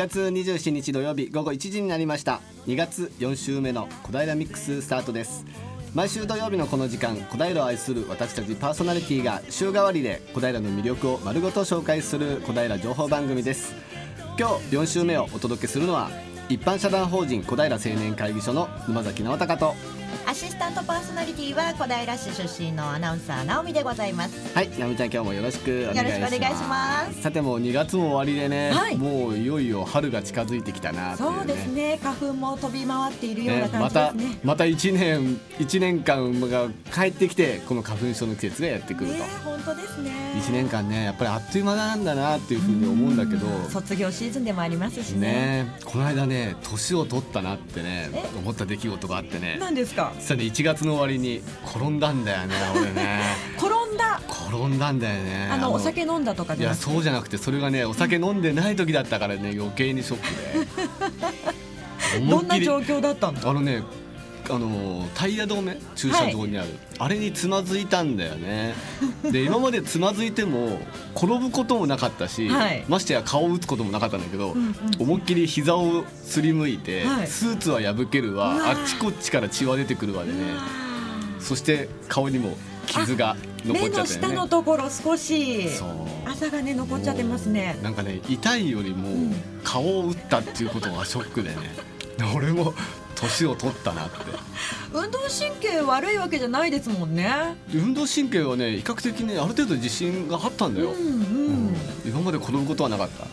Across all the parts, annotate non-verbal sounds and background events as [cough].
月27日土曜日午後1時になりました。2月4週目の小平ミックススタートです。毎週土曜日のこの時間小平を愛する私たちパーソナリティが週替わりで小平の魅力を丸ごと紹介する小平情報番組です。今日4週目をお届けするのは一般社団法人小平青年会議所の沼崎直隆とアシスタントパーソナリティは小平市出身のアナウンサー直美でございます。はい直美ちゃん今日もよろしくお願いします。よろしくお願いします。さてもう2月も終わりでね、はい。もういよいよ春が近づいてきたなっていうね。そうですね。花粉も飛び回っているような感またじですね。また1年一年間が帰ってきてこの花粉症の季節がやってくると、ね本当ですね。1年間ねやっぱりあっという間なんだなっていうふうに思うんだけど。卒業シーズンでもありますしね。ねこの間ね年を取ったなってねえ？思った出来事があってね。何ですか？実はね1月の終わりに転んだんだよね [laughs] 俺ね。転んだ。転んだんだよね。あのお酒飲んだとかいやじゃなくて。そうじゃなくてそれがねお酒飲んでない時だったからね余計にショックで。[laughs] どんな状況だったの？あのねあのタイヤ止め駐車場にある、あれにつまずいたんだよね。で [laughs] 今までつまずいても転ぶこともなかったし、はい。ましてや顔を打つこともなかったんだけど、うんうん思いっきり膝をすりむいて、はい。スーツは破けるわ。あっちこっちから血は出てくるわでねそして顔にも傷が残目のっちゃってね。下のところ少し朝がね残っちゃってますね。なんかね痛いよりもん。顔を打ったっていうことがショックでね。[laughs] 俺も年を取ったなって。運動神経悪いわけじゃないですもんね。運動神経はね比較的ねある程度自信があったんだよ、うんうん。今まで転ぶことはなかった。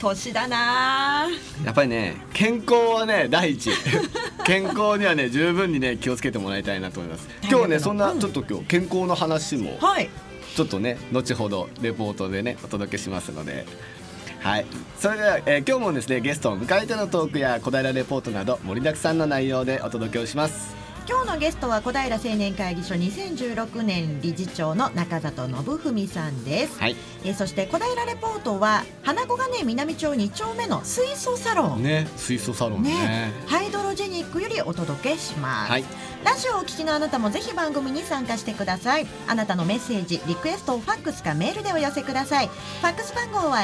年だな。やっぱりね健康はね第一。[laughs] 健康にはね十分にね気をつけてもらいたいなと思います。今日はねそんなうん。ちょっと今日健康の話もはい。ちょっとね後ほどレポートでねお届けしますのではい。それでは、えー今日もですねゲストを迎えてのトークや小平レポートなど盛りだくさんの内容でお届けをします。今日のゲストは小平青年会議所2016年理事長の中里信文さんです、はい。えーそして小平レポートは花子金南町2丁目の水素サロン。ね水素サロンね。ね。ハイドロジェニックよりお届けします、はい。ラジオをお聞きのあなたもぜひ番組に参加してください。あなたのメッセージリクエストをファックスかメールでお寄せください。ファックス番号は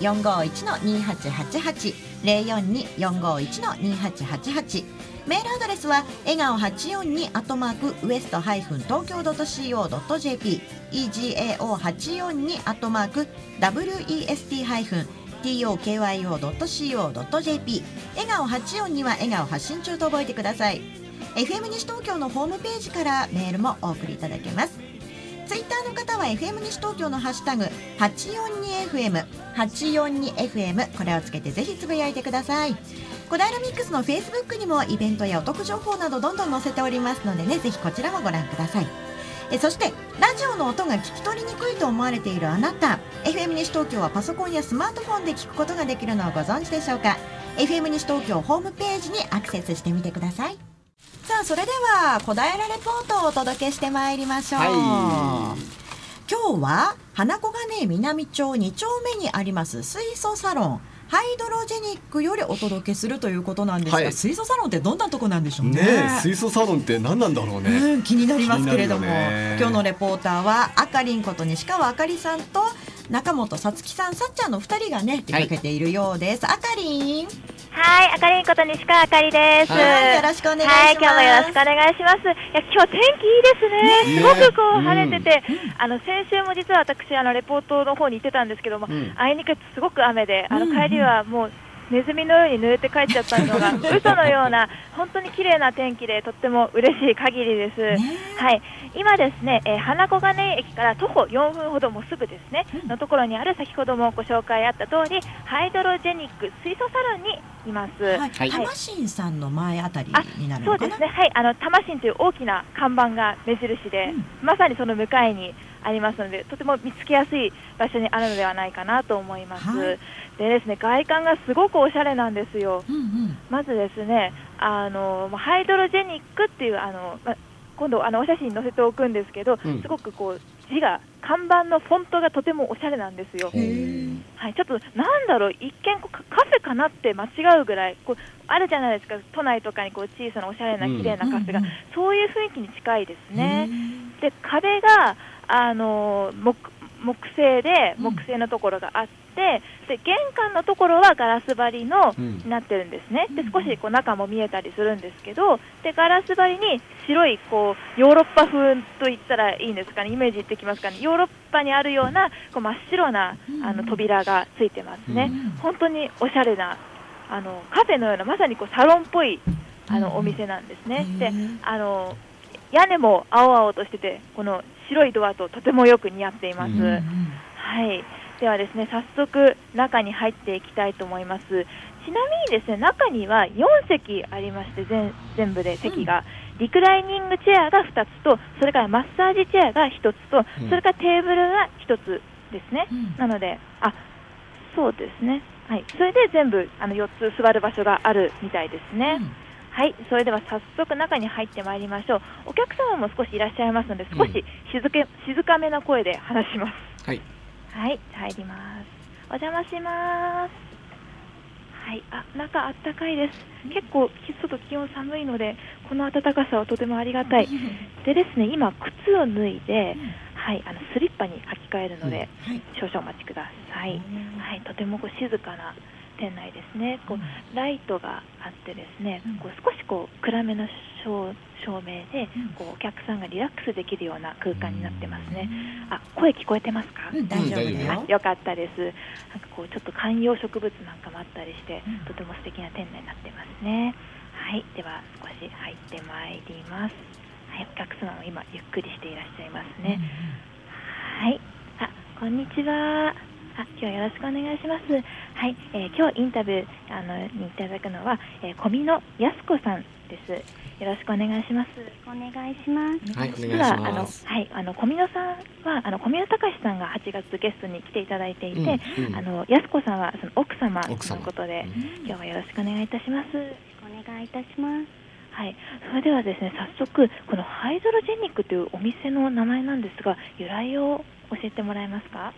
042-451-2888 042-451-2888メールアドレスは笑顔842アットマークウエストハイフン東京 .co.jp egao842 アットマーク west ハイフン tokyo.co.jp 笑顔842は笑顔発信中と覚えてください。FM 西東京のホームページからメールもお送りいただけます。ツイッターの方は FM 西東京のハッシュタグ 842FM 842FM これをつけてぜひつぶやいてください。小平ミックスの Facebook にもイベントやお得情報などどんどん載せておりますのでねぜひこちらもご覧ください。えそしてラジオの音が聞き取りにくいと思われているあなた。FM 西東京はパソコンやスマートフォンで聞くことができるのをご存知でしょうか？FM 西東京ホームページにアクセスしてみてください。さあそれでは小平レポートをお届けしてまいりましょう、は今日は花子金南町2丁目にあります水素サロンハイドロジェニックよりお届けするということなんですが、はい。水素サロンってどんなとこなんでしょうね。ねえ水素サロンって何なんだろうね、うん、気になりますけれども、ね。今日のレポーターはあかりんこと西川あかりさんと中本さつきさんさっちゃんの2人がね出かけているようです、あかりん。はい、あかりんこと西川あかりです。はいよろしくお願いします。はい、今日もよろしくお願いします。いや、今日天気いいですね。ねすごくこううん晴れてて、あの先週も実は私あのレポートの方に行ってたんですけども、うん。あいにくすごく雨で、あのうん帰りはもう。ネズミのように濡れて帰っちゃったのが嘘のような本当に綺麗な天気でとっても嬉しい限りです。ねはい、今ですね、えー花小金井駅から徒歩4分ほどもうすぐですね、うんのところにある先ほどもご紹介あった通りハイドロジェニック水素サロンにいます。はい、はいたましんさんの前あたりになるのかなそうですね、はい、あの多摩神という大きな看板が目印で、うんまさにその向かいにありますので、とても見つけやすい場所にあるのではないかなと思います。はい。でですね、外観がすごくおしゃれなんですよ。うんうん。まずですね、あのまあハイドロジェニックっていうあの、まあ今度あのお写真載せておくんですけど、うん。すごくこう字が看板のフォントがとてもおしゃれなんですよ。はい、ちょっとなんだろう、一見こうカカフェかなって間違うぐらい、こうあるじゃないですか、都内とかにこう小さなおしゃれなうん。綺麗なカフェが、うんうんそういう雰囲気に近いですね。へで壁があの木木製でうん。木製のところがあって、てで玄関のところはガラス張りの、うん。になってるんですね。で少しこう中も見えたりするんですけどでガラス張りに白いこうヨーロッパ風と言ったらいいんですかね。イメージできますかね。ヨーロッパにあるようなこう真っ白なあの扉がついてますね、うん。本当におしゃれなあのカフェのようなまさにこうサロンっぽいあのお店なんですね。であの屋根も青々としててこの白いドアととてもよく似合っています。うんはい。ではですね、早速中に入っていきたいと思います。ちなみにですね、中には4席ありまして、全全部で席が、リクライニングチェアが2つと、それからマッサージチェアが1つと、うんそれからテーブルが1つですね。なので、あ、そうですね。はい。それで全部あの4つ座る場所があるみたいですね。はい、それでは早速中に入ってまいりましょう。お客様も少しいらっしゃいますので、少し静け、静かめな声で話します。はいはい、入ります。お邪魔します。はい、あ、中あったかいです。結構き外気温寒いので、この暖かさはとてもありがたい。でですね、今靴を脱いで、はい、あのスリッパに履き替えるので、少々お待ちください。はい、とてもこう静かな店内ですね。こうライトがあってですね、こう少しこう暗めの照照明で、こうお客さんがリラックスできるような空間になってますね。あ、声聞こえてますか？うん大丈夫だうん大丈夫よあよかったです。なんかこうちょっと観葉植物なんかもあったりして、うんとても素敵な店内になってますね。はい、では少し入ってまいります。はい、お客様も今ゆっくりしていらっしゃいますね。はい。あ、こんにちは。あ、今日はよろしくお願いします。はい、えー今日インタビューあのにいただくのは、えー、小見野やす子さんです。よろしくお願いします。お願いします。はいお願いし実はあのますはいあの小見野さんはあの小見野隆さんが8月ゲストに来ていただいていて、うんうんあのやす子さんはその奥様と奥様のことで、うん今日はよろしくお願いいたします。お願いいたします。はい、それではですね早速このハイドロジェニックというお店の名前なんですが由来を教えてもらえますか？はい。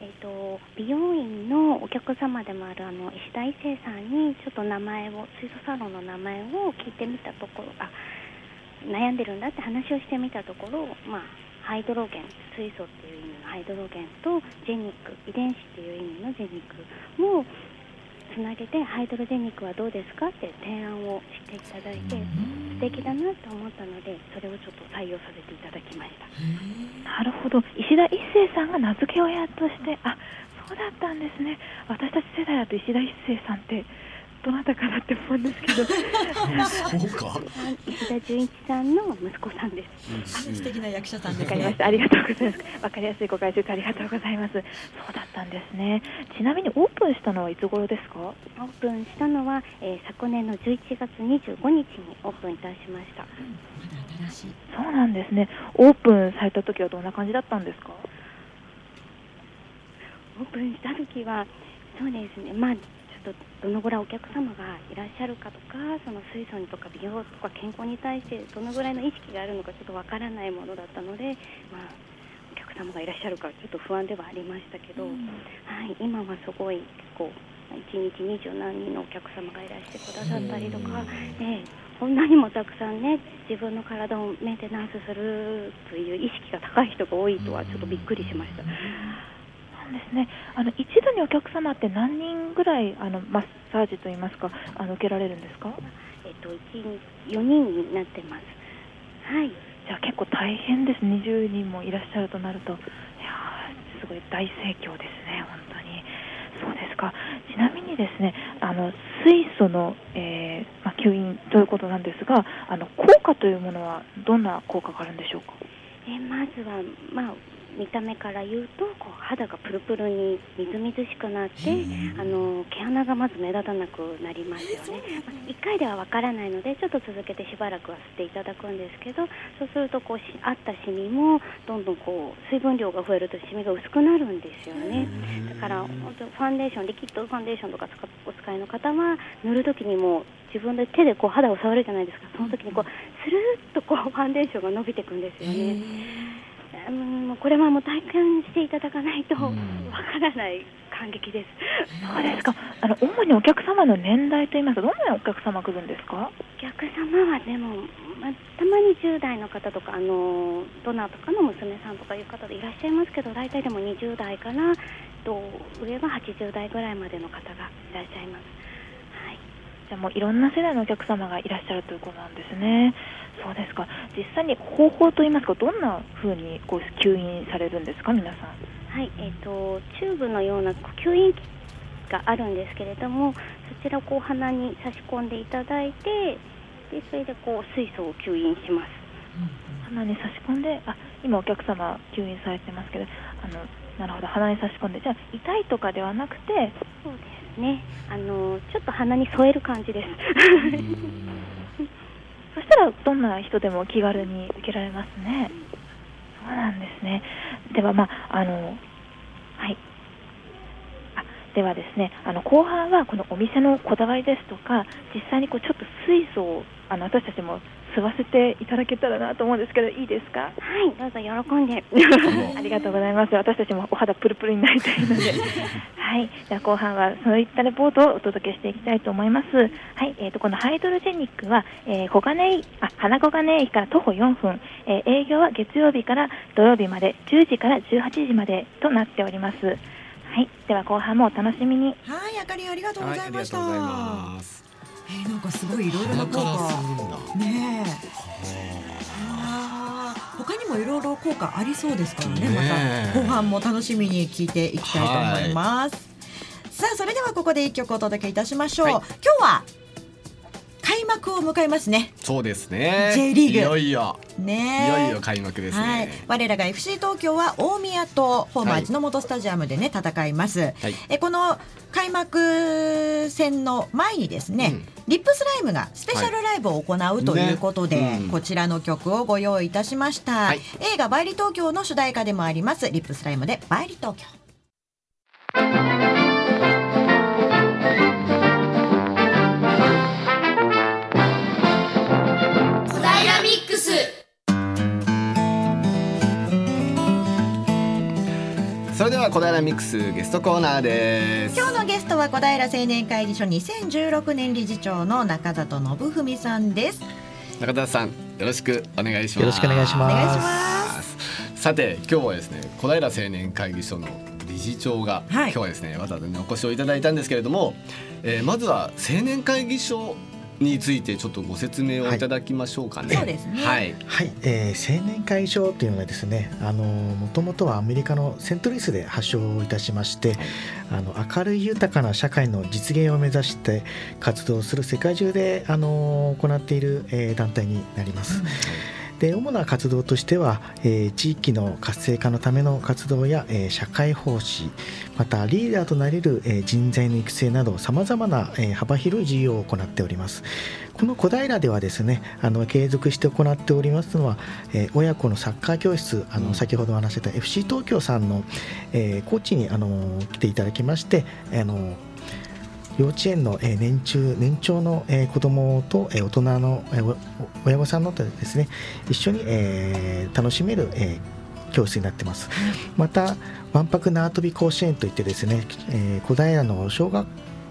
えっ、と美容院のお客様でもあるあの石田一生さんにちょっと名前を水素サロンの名前を聞いてみたところ、あ悩んでるんだって話をしてみたところ、まあハイドロゲン水素っていう意味のハイドロゲンとジェニック遺伝子っていう意味のジェニックもつなげてハイドロジェニックはどうですか？って提案をしていただいて素敵だなと思ったのでそれをちょっと採用させていただきました。なるほど。石田一生さんが名付け親としてあそうだったんですね。私たち世代だと石田一生さんってどなたかなって思うんですけどそうか石田純一さんの息子さんです。素敵な役者さんですねわかりました。ありがとうございます。わかりやすいご解説ありがとうございます。そうだったんですね。ちなみにオープンしたのはいつ頃ですか？オープンしたのは、えー昨年の11月25日にオープンいたしました。まだ新しいそうなんですね。オープンされた時はどんな感じだったんですか？オープンした時はそうですね。まあとどのぐらいお客様がいらっしゃるかとか、その水素にとか美容とか健康に対してどのぐらいの意識があるのかちょっとわからないものだったので、まあお客様がいらっしゃるかちょっと不安ではありましたけど、はい今はすごい結構1日二十何人のお客様がいらしてくださったりとか、ええこんなにもたくさんね自分の体をメンテナンスするという意識が高い人が多いとはちょっとびっくりしました。ですね。あの一度にお客様って何人ぐらいあのマッサージといいますかあの受けられるんですか？えっと一日4人になってます。はい。じゃあ結構大変です。20人もいらっしゃるとなると、いやーすごい大盛況ですね。本当に。そうですか。ちなみにですね、あの水素の、えーまあ、吸引ということなんですが、あの効果というものはどんな効果があるんでしょうか？えまずはまあ見た目から言うとこう肌がプルプルにみずみずしくなってあの毛穴がまず目立たなくなりますよね、まあ、1回ではわからないのでちょっと続けてしばらくは吸っていただくんですけどそうするとこうしあったシミもどんどんこう水分量が増えるとシミが薄くなるんですよね。だから本当ファンデーションリキッドファンデーションとかお使いの方は塗るときにも自分で手でこう肌を触るじゃないですかその時にこうスルーッとこうファンデーションが伸びていくんですよね、うんこれはもう体感していただかないとわからない感激です。そうですか。あの主にお客様の年代といいますか、どんなお客様来るんですか？お客様はでも、まあ、たまに10代の方とかあのドナーとかの娘さんとかいう方でいらっしゃいますけど大体でも20代からと上は80代ぐらいまでの方がいらっしゃいます。はいじゃあもういろんな世代のお客様がいらっしゃるということなんですね。そうですか。実際に方法といいますか、どんな風にこう吸引されるんですか、皆さん。はい、えっ、とチューブのような吸引器があるんですけれども、そちらをこう鼻に差し込んでいただいて、でそれでこう水素を吸引します。鼻に差し込んで、あ、今お客様吸引されてますけど、あのなるほど鼻に差し込んで、じゃあ痛いとかではなくて、そうですね。あのちょっと鼻に添える感じです。そしたらどんな人でも気軽に受けられますね。そうなんですね。ではまああのはい。あではですね、あの後半はこのお店のこだわりですとか、実際にこうちょっと水素をあの私たちも吸わせていただけたらなと思うんですけど、いいですか？はい、どうぞ喜んで。[laughs] ありがとうございます。私たちもお肌プルプルになりたいので。[laughs] はい。では後半はそういったレポートをお届けしていきたいと思います。はい。えっ、と、このハイドロジェニックは、えー、小金井、あ、花小金井駅から徒歩4分、えー営業は月曜日から土曜日まで、10時から18時までとなっております。はい。では後半もお楽しみに。はい、あかりありがとうごはい、あざいました。えーなんかすごいいろいろな効果。ね他にもいろいろ効果ありそうですからね。また後半も楽しみに聞いていきたいと思います。さあ、それではここで一曲お届けいたしましょう。はい今日は開幕を迎えますね。そうですね。J リーグ。いよいよ、ね。えいよいよ開幕ですはい。ね。、我らが FC 東京は大宮とホーム味の素スタジアムでね戦います。はい。えこの開幕戦の前にですね、うん。リップスライムがスペシャルライブを行うということで、ねうん。こちらの曲をご用意いたしました、はい。映画「バイリ東京」の主題歌でもありますリップスライムで「バイリ東京」れでは小平ミックスゲストコーナーです。今日のゲストは小平青年会議所2016年理事長の中里信文さんです中田さん、よろしくお願いします。よろしくお願いしますさて今日はですね小平青年会議所の理事長が、はい今日はですねわざわざねお越しをいただいたんですけれども、えーまずは青年会議所についてちょっとご説明をいただきましょうかね。そうですねはい。はい、えー青年会議所というのはですね、あのもともとはアメリカのセントルイスで発祥いたしまして、あの明るい豊かな社会の実現を目指して活動する世界中であの行っている、えー団体になります。で主な活動としては、えー地域の活性化のための活動や、えー社会奉仕またリーダーとなれる、えー人材の育成などさまざまな、えー幅広い事業を行っております。この小平ではですねあの継続して行っておりますのは、えー親子のサッカー教室あの、うん。先ほど話してた FC 東京さんの、えーコーチにあの来ていただきましてあの幼稚園の、年中年長の、えー子供と、大人の、親御さんのとですね一緒に、楽しめる、教室になってます。またわんぱく縄跳び甲子園といってですね、小平の小学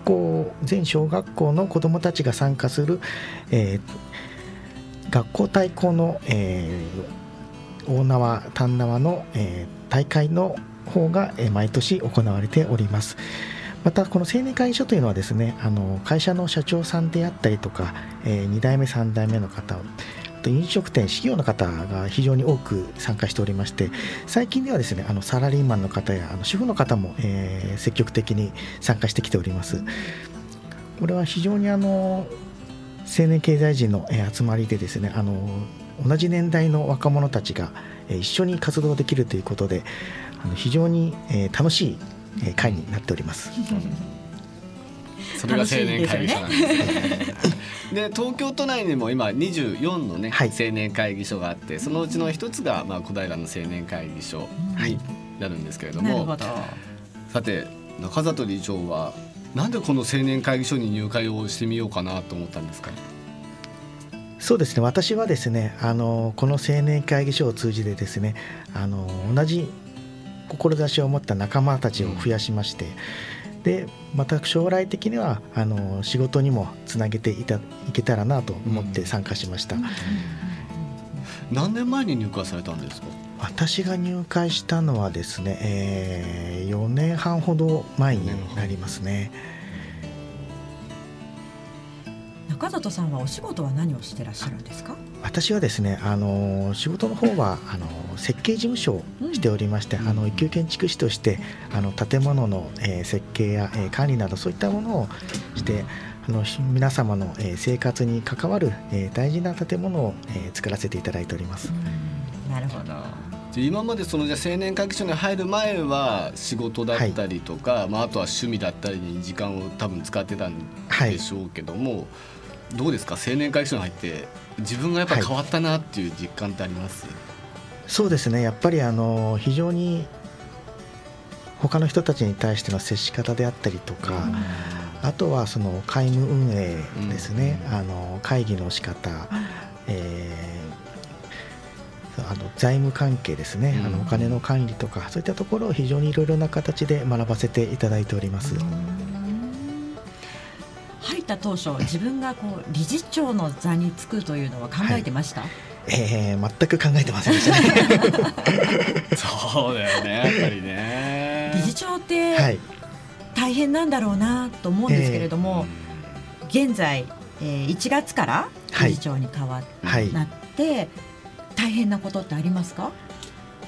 校全小学校の子どもたちが参加する、学校対抗の、大縄単縄の、大会の方が、毎年行われております。またこの青年会議所というのはですねあの会社の社長さんであったりとか、え2代目3代目の方あと飲食店事業の方が非常に多く参加しておりまして最近ではですねあのサラリーマンの方やあの主婦の方も、えー積極的に参加してきております。これは非常にあの青年経済人の、えー集まりでですねあの同じ年代の若者たちが、えー一緒に活動できるということであの非常に、えー楽しい、えー会になっております。それが青年会議所なんですね。で東京都内にも今24のね、はい青年会議所があってそのうちの一つが、まあ、小平の青年会議所になるんですけれども、なるほどさて中里理事長はなんでこの青年会議所に入会をしてみようかなと思ったんですか？そうですね私はですねあのこの青年会議所を通じてですねあの同じ志を持った仲間たちを増やしまして、でまた将来的にはあの仕事にもつなげていたいけたらなと思って参加しました、何年前に入会されたんですか？私が入会したのはですね、えー、4年半ほど前になりますね中里さんはお仕事は何をしてらっしゃるんですか？私はですねあの仕事の方はあの設計事務所をしておりまして、うん。あの一級建築士としてあの建物の、えー設計や、えー管理などそういったものをしてあのし皆様の、えー生活に関わる、えー大事な建物を、えー作らせていただいております。なるほど。で今までそのじゃあ青年会議所に入る前は仕事だったりとか、まあ、あとは趣味だったりに時間を多分使ってたんでしょうけども、どうですか？青年会議所に入って自分がやっぱり変わったなっていう実感ってあります、そうですね。やっぱりあの非常に他の人たちに対しての接し方であったりとか、あとはその会務運営ですね、あの会議の仕方、えーあの財務関係ですね、うん。あのお金の管理とかそういったところを非常にいろいろな形で学ばせていただいております。入った当初自分がこう理事長の座につくというのは考えてました、えー全く考えてませんでしたね。[laughs] そうだよねやっぱりね。理事長っはてい、大変なんだろうなと思うんですけれども、現在、えー1月から理事長に変わっはい、なって、大変なことってありますか？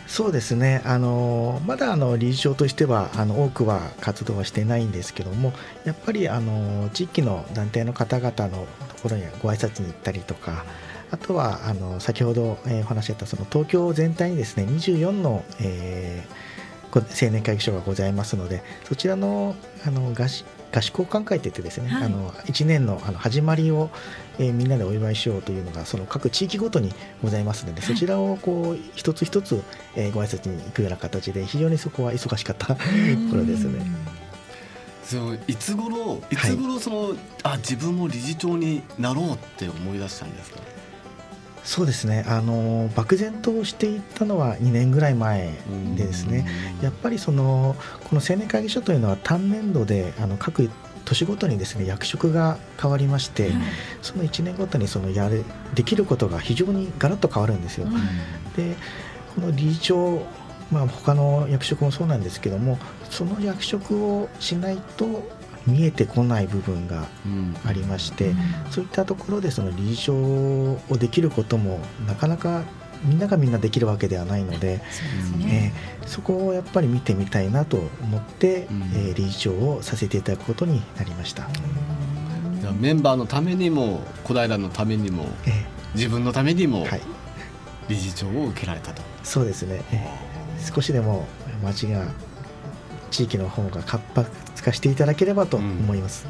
そうですね、あのまだあの理事長としてはあの多くは活動はしてないんですけどもやっぱりあの地域の団体の方々のところにご挨拶に行ったりとかあとはあの先ほど、えーお話しあったその東京全体にですね24の、えーこ青年会議所がございますのでそちらのあの合宿合宿交換会といってですね、はい。あの1年のあの始まりを、えーみんなでお祝いしようというのがその各地域ごとにございますので、そちらをこう一つ一つ、えーご挨拶に行くような形で非常にそこは忙しかったところですね。そういつ頃い。つ頃その、あ自分も理事長になろうって思い出したんですか？そうですね。あの漠然としていったのは2年ぐらい前でですね。やっぱりそのこの青年会議所というのは単年度であの各年ごとにですね役職が変わりまして、その1年ごとにそのやるできることが非常にガラッと変わるんですよ。でこの理事長まあ他の役職もそうなんですけどもその役職をしないと見えてこない部分がうん。ありまして、そういったところでその理事長をできることもなかなかみんながみんなできるわけではないので、そね、えーそこをやっぱり見てみたいなと思って、うん。えー理事長をさせていただくことになりました。じゃあメンバーのためにも小平のためにもえ自分のためにもーはい、理事長を受けられたと、そうですね、えー少しでも町が地域の方が活発化していただければと思います。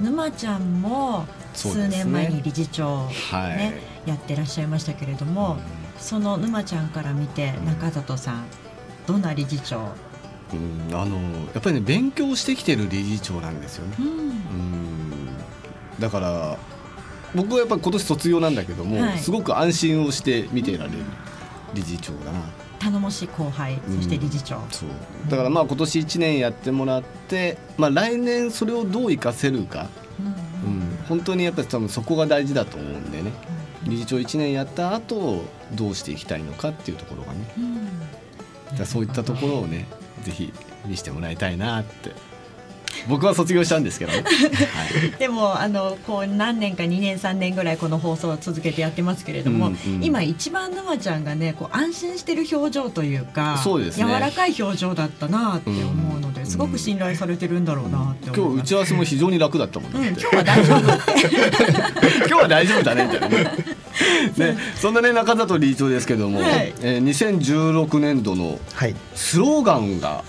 沼ちゃんも数年前に理事長をはい、ねやってらっしゃいましたけれども、その沼ちゃんから見て中里さんどんな理事長、うん、あのやっぱりね勉強してきてる理事長なんですよね。うん。うん。だから僕はやっぱり今年卒業なんだけども、はい。すごく安心をして見てられる理事長だな。頼もしい後輩そして理事長、そう。だからまあ今年1年やってもらって、まあ、来年それをどう活かせるか、うん。うん、本当にやっぱり多分そこが大事だと思うんでね理事長1年やった後どうしていきたいのかっていうところがね。うん。だそういったところをねぜひ見せてもらいたいなって。僕は卒業したんですけどね、[laughs] はい、でもあのこう何年か2年3年ぐらいこの放送を続けてやってますけれども、うんうん今一番沼ちゃんがねこう安心してる表情というかそうですね。柔らかい表情だったなって思うので、うんすごく信頼されてるんだろうなって今日打。ち合わせも非常に楽だったもんね、うん、今日は大丈夫。[laughs] 今日は大丈夫だねみたいなねねそんなね中里理事長ですけども、はい。えー2016年度のはい、スローガンが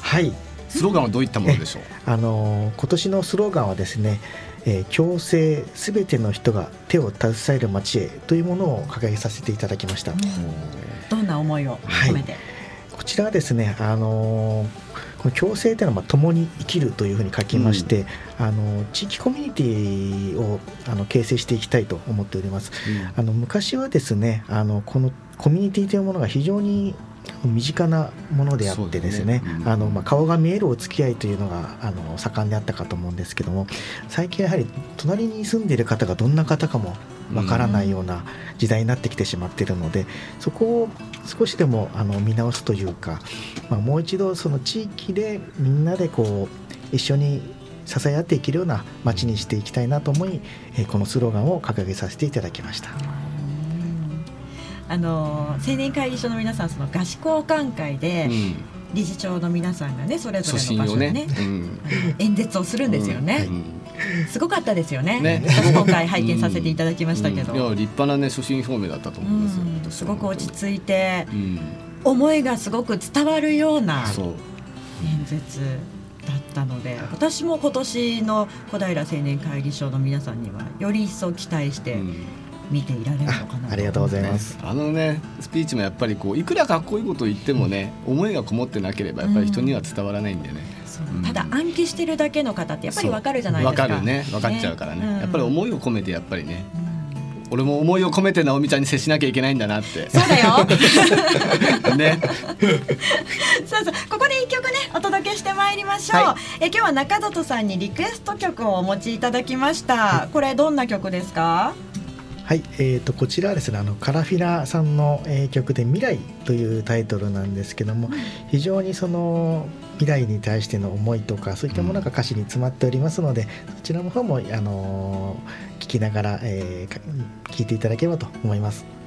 はい。スローガンはどういったものでしょう？あのー今年のスローガンはですね、えー共生すべての人が手を携える街へというものを掲げさせていただきました。どんな思いを込めて、こちらはですね、あのーこの共生というのはまあ共に生きるというふうに書きまして、あのー地域コミュニティをあの形成していきたいと思っております。あの昔はですねあのこのコミュニティというものが非常に身近なものであってですねあの、まあ、顔が見えるお付き合いというのがあの盛んであったかと思うんですけども最近やはり隣に住んでいる方がどんな方かもわからないような時代になってきてしまっているので、そこを少しでもあの見直すというか、まあ、もう一度その地域でみんなでこう一緒に支え合っていけるような街にしていきたいなと思い、えーこのスローガンを掲げさせていただきました。あの青年会議所の皆さんその合宿交換会でうん。理事長の皆さんがねそれぞ初れの場所でねね。うん。[laughs] 演説をするんですよね、うんすごかったですよね。ね。私今回拝見させていただきましたけど、うん。いや立派なね初心表明だったと思いますよ。すごく落ち着いてうん。思いがすごく伝わるような演説だったので私も今年の小平青年会議所の皆さんにはより一層期待してうん。見ていられるのかなありがとうございます。あのねスピーチもやっぱりこういくらかっこいいこと言ってもね思いがこもってなければやっぱり人には伝わらないんでね、ただ暗記してるだけの方ってやっぱりわかるじゃないですか。わかるね。分かっちゃうからね。うん。やっぱり思いを込めてやっぱりね。うん俺も思いを込めて直美ちゃんに接しなきゃいけないんだなって。そうだよ。[laughs] ね。[laughs] そうそう。ここで一曲ねお届けしてまいりましょう、はえ今日は中里さんにリクエスト曲をお持ちいただきました、これどんな曲ですか？はい、えー、とこちらはですねあのカラフィラさんの、えー曲で「未来」というタイトルなんですけども非常にその未来に対しての思いとかそういったものが歌詞に詰まっておりますので、そちらの方も、あの聞きながら、えー聞いていただければと思います。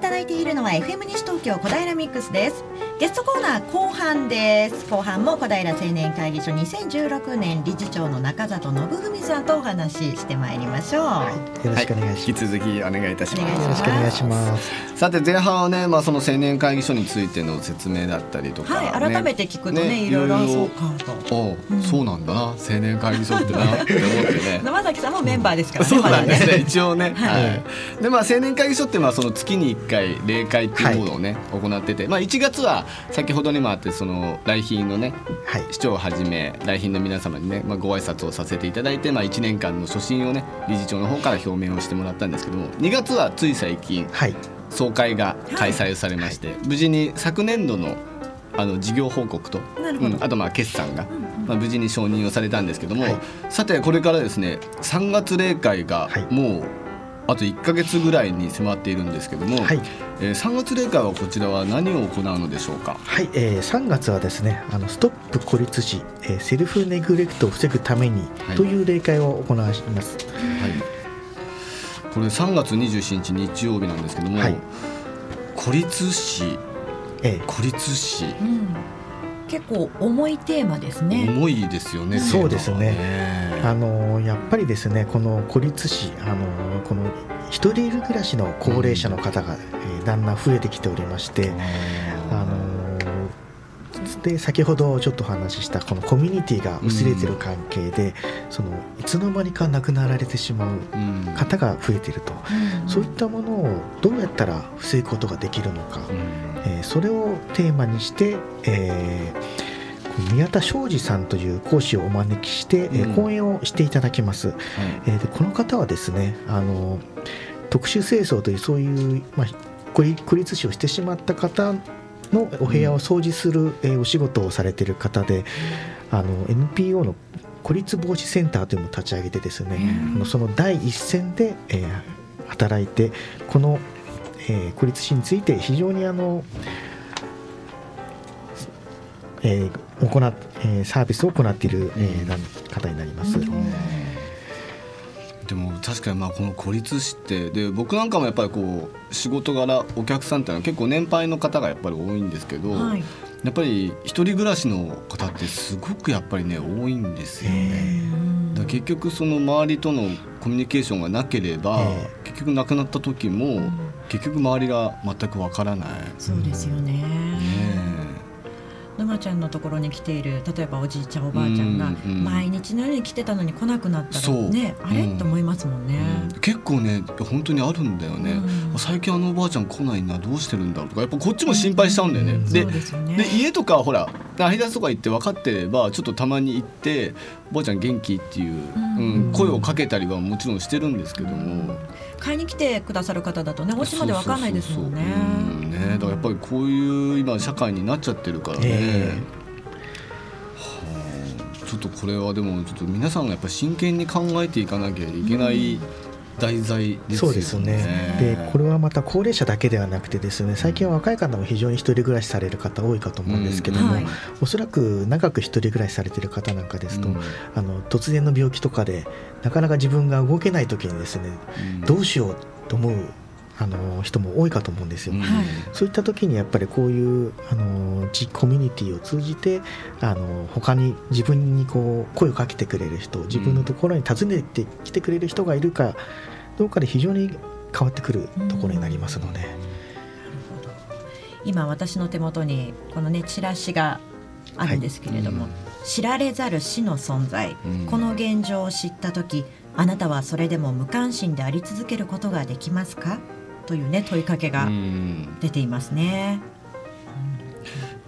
いただいているのは FM 西東京小平ミックスです。ゲストコーナー後半です。後半も小平青年会議所2016年理事長の中里信文さんとお話ししてまいりましょう、よろしくお願いし引き続きお願いいたします。よろしくお願いします。さて前半はね、まあ、その青年会議所についての説明だったりとか、はい、改めて聞くとねねいろいろ。そうか。とおう、うん。そうなんだな。青年会議所ってなって思ってね。[laughs] 生崎さんもメンバーですからね、そうまだなんですね。ね一応ね、はい。はい。でまあ青年会議所ってまあその月に1回例会っていうものをね、行ってて、まあ、1月は先ほどにもあってその来賓のねはい、市長をはじめ来賓の皆様にね、まあ、ご挨拶をさせていただいて、まあ、1年間の初心をね理事長の方から表明をしてもらったんですけども2月はつい最近はい、総会が開催されまして、無事に昨年度のあの事業報告と、うんあとまあ決算が、まあ、無事に承認をされたんですけども、はい。さてこれからですね3月例会がはい。もうあと1か月ぐらいに迫っているんですけども、はい、えー3月例会はこちらは何を行うのでしょうか？はい、えー、3月はですね、あのストップ孤立死、えーセルフネグレクトを防ぐためにはい。という例会を行います。はい、これ3月27日日曜日なんですけども、はい。孤立死。えー孤立死。うん、結構重いテーマですね。重いですよね。そうですね。あのーやっぱりですねこの孤立死あのーこの一人暮らしの高齢者の方が、えーだんだん増えてきておりまして、あのーで先ほどちょっとお話ししたこのコミュニティが薄れてる関係で、そのいつの間にか亡くなられてしまううん。方が増えていると、うん。そういったものをどうやったら防ぐことができるのか、うんえーそれをテーマにして、えー宮田昌司さんという講師をお招きして、えーうん。講演をしていただきます。はい。えーでこの方はですねあの特殊清掃というそういう、まあ、孤立死をしてしまった方のお部屋を掃除する、えーお仕事をされている方で、あの NPO の孤立防止センターというのを立ち上げてですね、うん。その第一線で、えー働いてこの、えー孤立死について非常にあの、えー行っえーサービスを行っている、えーな方になります。でも確かにまあこの孤立死ってで僕なんかもやっぱりこう仕事柄お客さんってのは結構年配の方がやっぱり多いんですけど、はい。やっぱり一人暮らしの方ってすごくやっぱりね多いんですよね。だ結局その周りとのコミュニケーションがなければ、え結局亡くなった時も、結局周りが全くわからない。そうですよね。ねでまあちゃんのところに来ている例えばおじいちゃんおばあちゃんが毎日のように来てたのに来なくなったらそうねあれ、うんと思いますもんね。うん結構ね本当にあるんだよね、うん最近あのおばあちゃん来ないなどうしてるんだろうとかやっぱこっちも心配しちゃうんだよね、うんでねで家とかほら配達とか行って分かってればちょっとたまに行って「おばあちゃん元気?」っていう、うんうん声をかけたりはもちろんしてるんですけども、買いに来てくださる方だとねお家までわかんないですもんね。ねだからやっぱりこういう今社会になっちゃってるからね、えはあちょっとこれはでもちょっと皆さんがやっぱ真剣に考えていかなきゃいけない題材ですよね。そうですね。でこれはまた高齢者だけではなくてですね最近は若い方も非常に一人暮らしされる方多いかと思うんですけども、はいおそらく長く一人暮らしされている方なんかですと、うん。あの突然の病気とかでなかなか自分が動けない時にですねうん。どうしようと思うあの人も多いかと思うんですよ。そういった時にやっぱりこういうあの地コミュニティを通じてあの他に自分にこう声をかけてくれる人自分のところに訪ねてきてくれる人がいるかどうかで非常に変わってくるところになりますので、今私の手元にこのねチラシがあるんですけれども、はい。知られざる死の存在、うん。この現状を知った時あなたはそれでも無関心であり続けることができますか？というね問いかけがうん。出ていますね。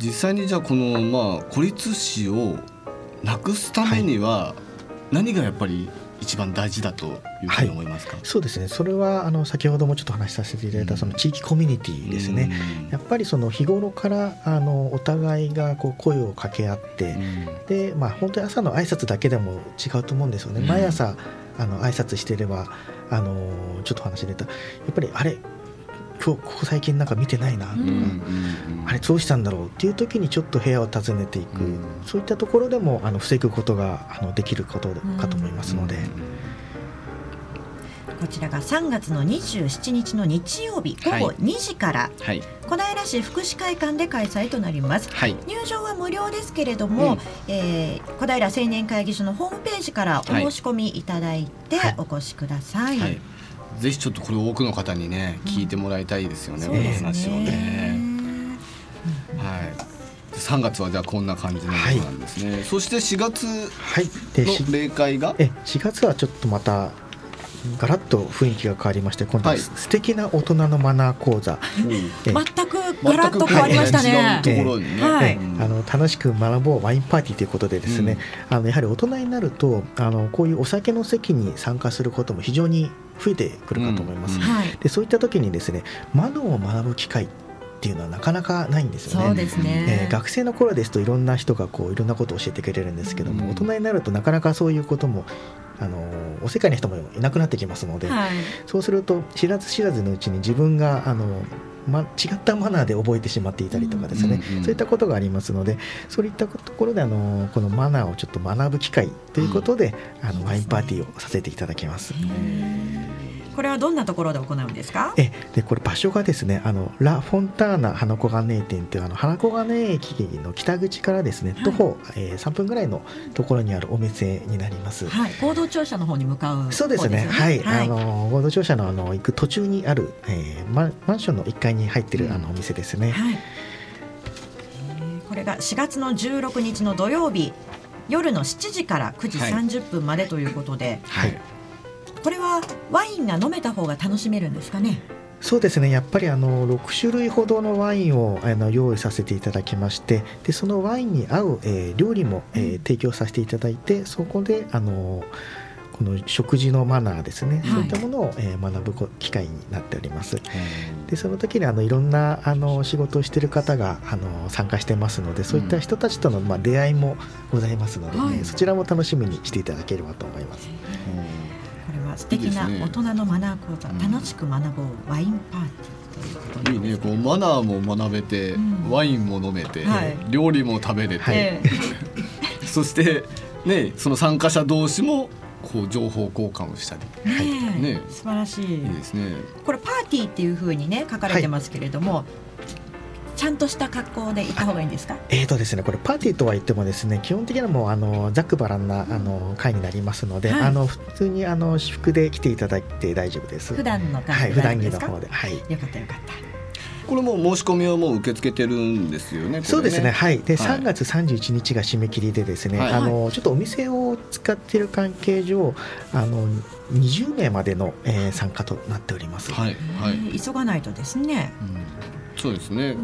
実際にじゃあこのまあ孤立死をなくすためには何がやっぱり一番大事だというふうに思いますか、そうですね。それはあの先ほどもちょっと話しさせていただいたその地域コミュニティですね、やっぱりその日頃からあのお互いがこう声を掛け合って、でまあ本当に朝の挨拶だけでも違うと思うんですよね、うん。毎朝あの挨拶してればあのちょっと話出た。やっぱりあれ今日ここ最近なんか見てないなとか、うんうんうんあれどうしたんだろうっていう時にちょっと部屋を訪ねていく、うん。そういったところでもあの防ぐことがあのできることかと思いますので、こちらが3月の27日の日曜日午後はい2時からはい小平市福祉会館で開催となります。はい入場は無料ですけれども、うんえー小平青年会議所のホームページからお申し込みいただいてはいお越しください。はいぜひちょっとこれ多くの方にね聞いてもらいたいですよね、そうこのです話をね。ね。はい。3月はじゃあこんな感じのなんですね。そして4月の例会が？え4月はちょっとまたガラッと雰囲気が変わりまして今度ははい。素敵な大人のマナー講座、え全くガラッと変わりましたね。全く違うところにね。はい。うんあの楽しく学ぼうワインパーティーということでですね、あのやはり大人になるとあのこういうお酒の席に参加することも非常に増えてくるかと思います。でそういった時にですねマナーを学ぶ機会っていうのはなかなかないんですよねそうですね。えー学生の頃ですといろんな人がこういろんなことを教えてくれるんですけども、うん大人になるとなかなかそういうこともあのお世界の人もいなくなってきますので、はい。そうすると知らず知らずのうちに自分があの、ま、違ったマナーで覚えてしまっていたりとかですね、うんうんそういったことがありますのでそういったところであのこのマナーをちょっと学ぶ機会ということで、あのワインパーティーをさせていただきます。これはどんなところで行うんですか？えでこれ場所がですねあのラ・フォンターナ花小金井店というあの花小金井駅の北口からですね、はい徒歩、えー、3分ぐらいのところにあるお店になります。はい。合同庁舎の方に向かう、そうですね。方はい、はい。あの合同庁舎のあの行く途中にある、えーマンマンションの1階に入ってる、うんあのお店ですね。はい。えーこれが4月の16日の土曜日夜の7時から9時はい30分までということで、はい。これはワインが飲めた方が楽しめるんですかね？そうですね。やっぱりあの6種類ほどのワインをあの用意させていただきまして、でそのワインに合う、えー料理も、えー提供させていただいて、そこであのこの食事のマナーですね、はい。そういったものを、えー学ぶ機会になっております。でその時にあのいろんなあの仕事をしている方があの参加してますのでそういった人たちとの、まあ、出会いもございますので、ねはい。そちらも楽しみにしていただければと思います。これは素敵な大人のマナー講座、うん。楽しく学ぼうワインパーティーということで。いいね。こうマナーも学べて、うん。ワインも飲めて、はい。料理も食べれて、はい。え [laughs] そしてねその参加者同士もこう情報交換をしたり、え。ね。素晴らしい。いいですね。これパーティーっていう風にね書かれてますけれども、ちゃんとした格好で行った方がいいんですか？えーとですね、これパーティーとは言ってもですね基本的にはもうあのざっくばらんなあの会になりますので、はい。あの普通にあの私服で来ていただいて大丈夫です。普段の感はい、じ普段着の方で、はい、よかったよかった。これも申し込みをもう受け付けてるんですよね。ね。そうですね、はい、で、はい。3月31日が締め切りでですね、はい。あのちょっとお店を使っている関係上、あの20名までの、えー参加となっております。はいはい。えー急がないとですね。うんそうですね。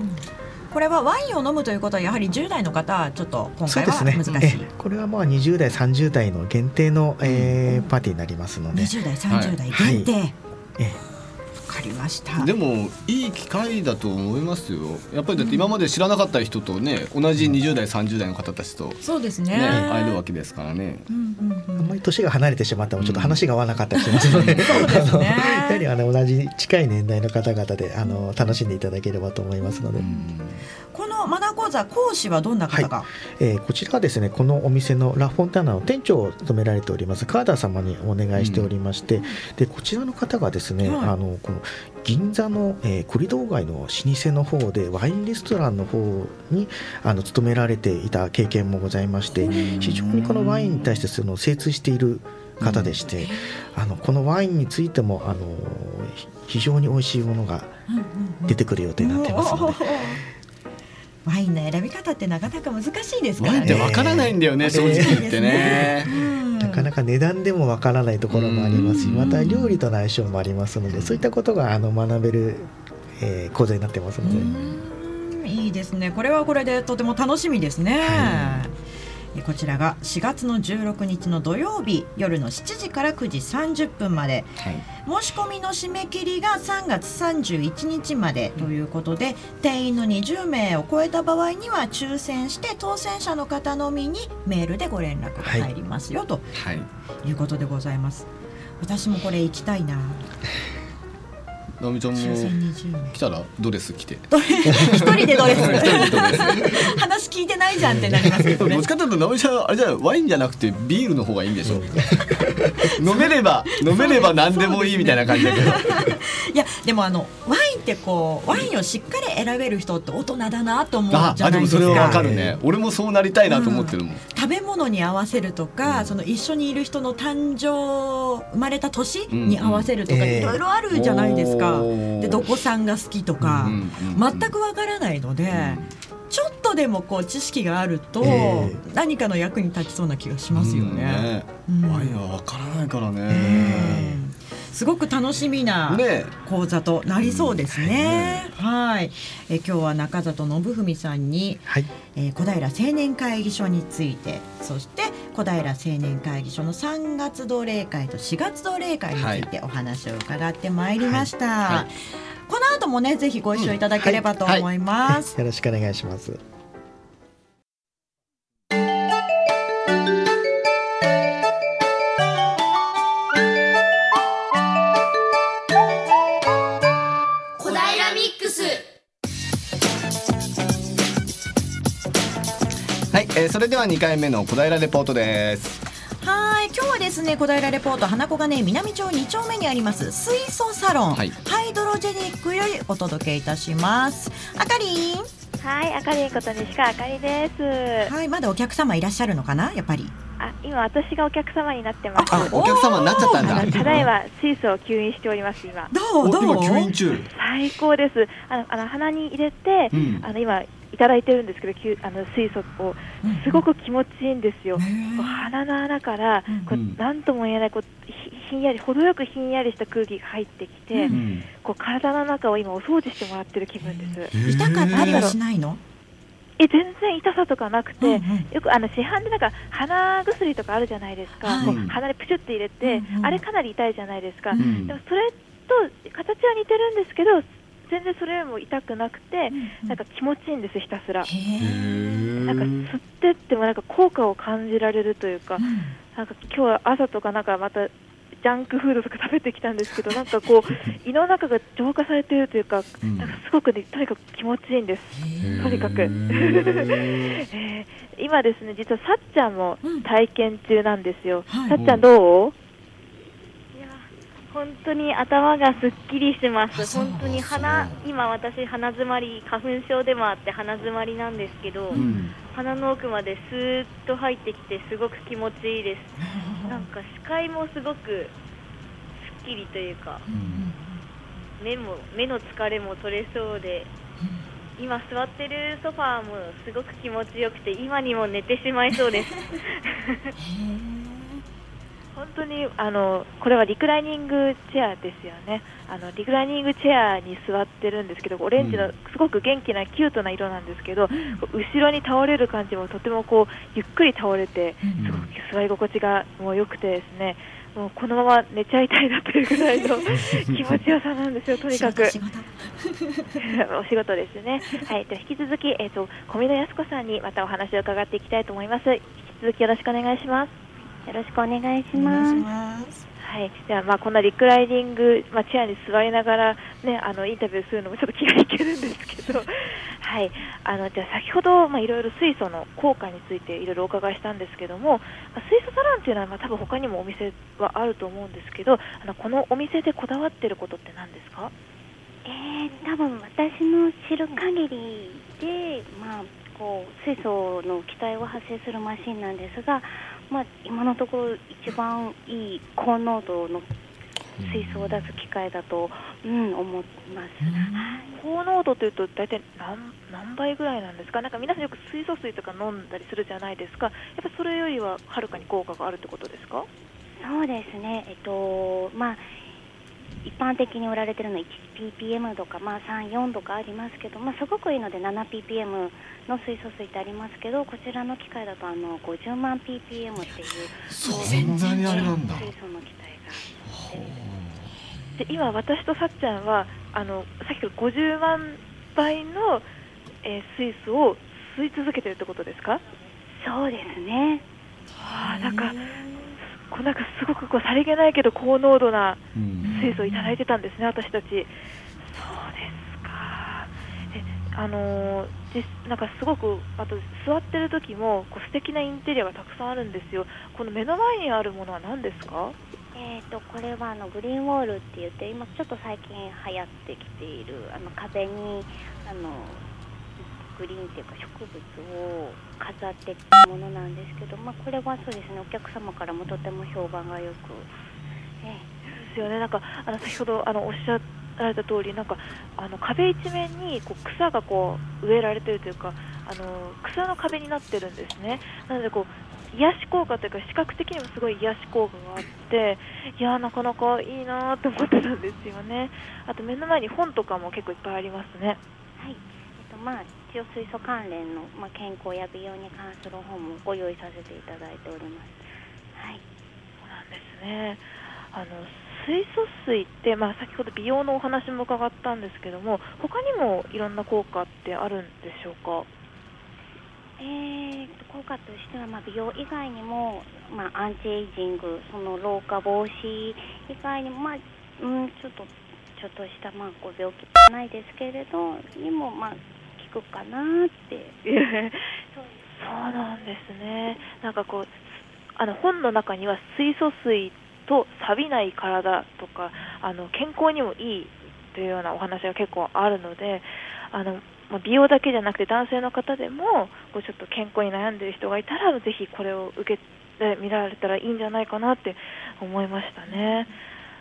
これはワインを飲むということはやはり10代の方はちょっと今回は難しい。えこれはまあ20代、30代の限定の、えーパーティーになりますので、20代30代限定。わ、えかりました。でもいい機会だと思いますよ。やっぱりだって今まで知らなかった人とね、同じ20代30代の方たちとそうですね。ね会えるわけですからね。うんうんうんあんまり年が離れてしまってもちょっと話が合わなかったりしますので、そうですねあの [laughs] やはりあの同じ近い年代の方々であの楽しんでいただければと思いますので、このマナー講座講師はどんな方が、えーこちらはですねこのお店のラ・フォンターナの店長を務められております。カーダー様にお願いしておりまして、でこちらの方がですね、はい。あのこの銀座の、えーコリドー街の老舗の方でワインレストランの方にあの勤められていた経験もございまして非常にこのワインに対してその精通している方でして、あのこのワインについてもあのひ非常に美味しいものが出てくる予定になっていますので。ワインの選び方ってなかなか難しいですからね。ワインってわからないんだよね、正直言ってね。なかなか値段でもわからないところもありますしうんまた料理との相性もありますのでそういったことがあの学べる、えー講座になってますので、うんいいですね。これはこれでとても楽しみですね。えこちらが4月の16日の土曜日夜の7時から9時30分まではい。申し込みの締め切りが3月31日までということで定員の20名を超えた場合には抽選して当選者の方のみにメールでご連絡が入りますよ、とはい。いうことでございます。私もこれ行きたいな。直美ちゃんも抽選20名。来たらドレス着て。一人でドレス。話聞いてないじゃんってなりますけどねどっち。かというと直美ちゃんあれじゃワインじゃなくてビールの方がいいんでしょ。飲めれば飲めれば何でもいいみたいな感じだけど。いやでもあのワインってこうワインをしっかり選べる人って大人だなと思うじゃないですか。もそれはわかるね。俺もそうなりたいなと思ってるもん。食べ物に合わせるとか、その一緒にいる人の誕生生まれた年に合わせるとか、うんうんいろいろあるじゃないですか。でどこさんが好きとか、うんうんうん全くわからないので、ちょっとでもこう知識があると、え何かの役に立ちそうな気がしますよね。うんうんワインはわからないからえね。えすごく楽しみなね。講座となりそうですね。はい、え今日は中里信文さんに、はい。えー小平青年会議所について、そして小平青年会議所の3月同例会と4月同例会についてお話を伺ってまいりました。はい。はい。この後もねぜひご一緒いただければと思います。よろしくお願いします。それでは2回目の小平レポートです。はい今日はですね小平レポート花子がね南町2丁目にあります水素サロン、はいハイドロジェニックよりお届けいたしますあかりんはい、あかりんこと西川あかりです。はいまだお客様いらっしゃるのかなやっぱりあ、今私がお客様になってます。あ、お客様になっちゃったんだ。ただいま水素を吸引しております今。おどうどう？今吸引中。最高です。あのあの鼻に入れて、うんあの今いただいてるんですけど、きゅあの水素を。すごく気持ちいいんですよ。こう鼻の穴からうんこううん。なんとも言えないこうひひんやり程よくひんやりした空気が入ってきて、うん。うんこう体の中を今お掃除してもらってる気分です。痛かったりはしないの、え全然痛さとかなくて、うんうん。よくあの市販でなんか鼻薬とかあるじゃないですか、はい。鼻にプシュって入れて、うんうん。あれかなり痛いじゃないですか、うん。でもそれと形は似てるんですけど全然それよりも痛くなくて、なんか気持ちいいんですひたすら、なんか吸ってってもなんか効果を感じられるというか、なんか今日は朝とかなんかまたジャンクフードとか食べてきたんですけど [laughs] なんかこう胃の中が浄化されているというか、うん。なんかすごくねとにかく気持ちいいんです。とにかく、[laughs] えー今ですね実はさっちゃんも体験中なんですよ、はい。さっちゃんどう？本当に頭がすっきりしてます、本当に鼻、今、私、鼻づまり、花粉症でもあって鼻づまりなんですけど、うん。鼻の奥までスーッと入ってきて、すごく気持ちいいです、なんか視界もすごくすっきりというか、目も目の疲れも取れそうで今座ってるソファーもすごく気持ちよくて今にも寝てしまいそうです本当にあのこれはリクライニングチェアですよねあのリクライニングチェアに座ってるんですけどオレンジのすごく元気なキュートな色なんですけど、後ろに倒れる感じもとてもこうゆっくり倒れてすごく座り心地がもう良くてですねもうこのまま寝ちゃいたいなというぐらいの [laughs] 気持ちよさなんですよ、とにかく。[laughs] お仕事ですね。はい、では引き続き、えっ、と、小見野靖子さんにまたお話を伺っていきたいと思います。引き続きよろしくお願いします。よろしくお願いします。はい、ではまあこんなリクライニング、まあ、チェアに座りながら、ね、あのインタビューするのもちょっと気が引けるんですけど、[laughs] はい、あのじゃあ先ほど、まあ、いろいろ水素の効果についていろいろお伺いしたんですけども、まあ、水素サロンっていうのは、まあ、多分他にもお店はあると思うんですけどあのこのお店でこだわってることって何ですか？えー、多分私の知る限りで、まあ、こう水素の気体を発生するマシンなんですが、まあ、今のところ一番いい高濃度の水素を出す機械だと、うん、思います。高濃度というと大体何何倍ぐらいなんですか？なんか皆さんよく水素水とか飲んだりするじゃないですか。やっぱそれよりははるかに効果があるってことですか？そうですね、えっとまあ、一般的に売られてるのは 1ppm とか、まあ、3、4とかありますけど、まあ、すごくいいので 7ppm の水素水ってありますけど、こちらの機械だとあの50万 ppm っていう、そんなにあれなんだ。水素の気体が出るで今、私とさっちゃんはあのさっきから50万倍の、えー水素を吸い続けてるってことですか？そうですね、あーなんかこうなんかすごくこうさりげないけど高濃度なうん水素をいただいてたんですね、私たち。そうですか。えあのー実なんかすごくあと座ってる時もこう素敵なインテリアがたくさんあるんですよ。この目の前にあるものは何ですか？えー、とこれはあのグリーンウォールって言って今ちょっと最近流行ってきているあの壁にあのグリーンっていうか植物を飾っていくものなんですけど、まあ、これはそうですねお客様からもとても評判がよく、えですよね。なんかあの先ほどあのおっしゃられた通りなんかあの壁一面にこう草がこう植えられてるというかあの草の壁になってるんですね。なのでこう癒し効果というか視覚的にもすごい癒し効果があっていやなかなかいいなーって思ってたんですよね。あと目の前に本とかも結構いっぱいありますね。はいとまあ、一応水素関連の、まあ、健康や美容に関する本もご用意させていただいております。はいそうなんですね。あの水素水って、まあ、先ほど美容のお話も伺ったんですけども他にもいろんな効果ってあるんでしょうか？えーと効果としては、まあ、美容以外にも、まあ、アンチエイジングその老化防止以外にも、まあうん、ちょっとちょっとした、まあ、ご病気じゃないですけれどにも、まあ、効くかなってそうなんですねなんかこうあの本の中には水素水と錆びない体とかあの健康にもいいというようなお話が結構あるのであの美容だけじゃなくて男性の方でもこうちょっと健康に悩んでいる人がいたらぜひこれを受けてみられたらいいんじゃないかなって思いましたね。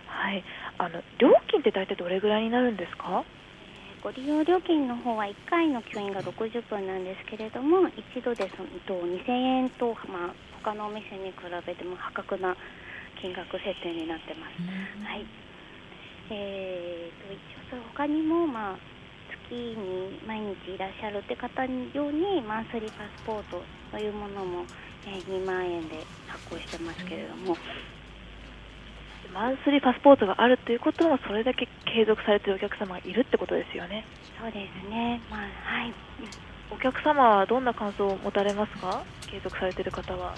はい、あの料金って大体どれぐらいになるんですか？ご利用料金の方は1回の吸引が60分なんですけれども一度でそのと2000円と、まあ、他のお店に比べても破格な金額設定になってます。はい。えー、と一応他にもまあ月に毎日いらっしゃるって方用にマンスリーパスポートというものも、えー2万円で発行してますけれども、マンスリーパスポートがあるということはそれだけ継続されているお客様がいるってことですよね。そうですね。まあはい。お客様はどんな感想を持たれますか？継続されている方は。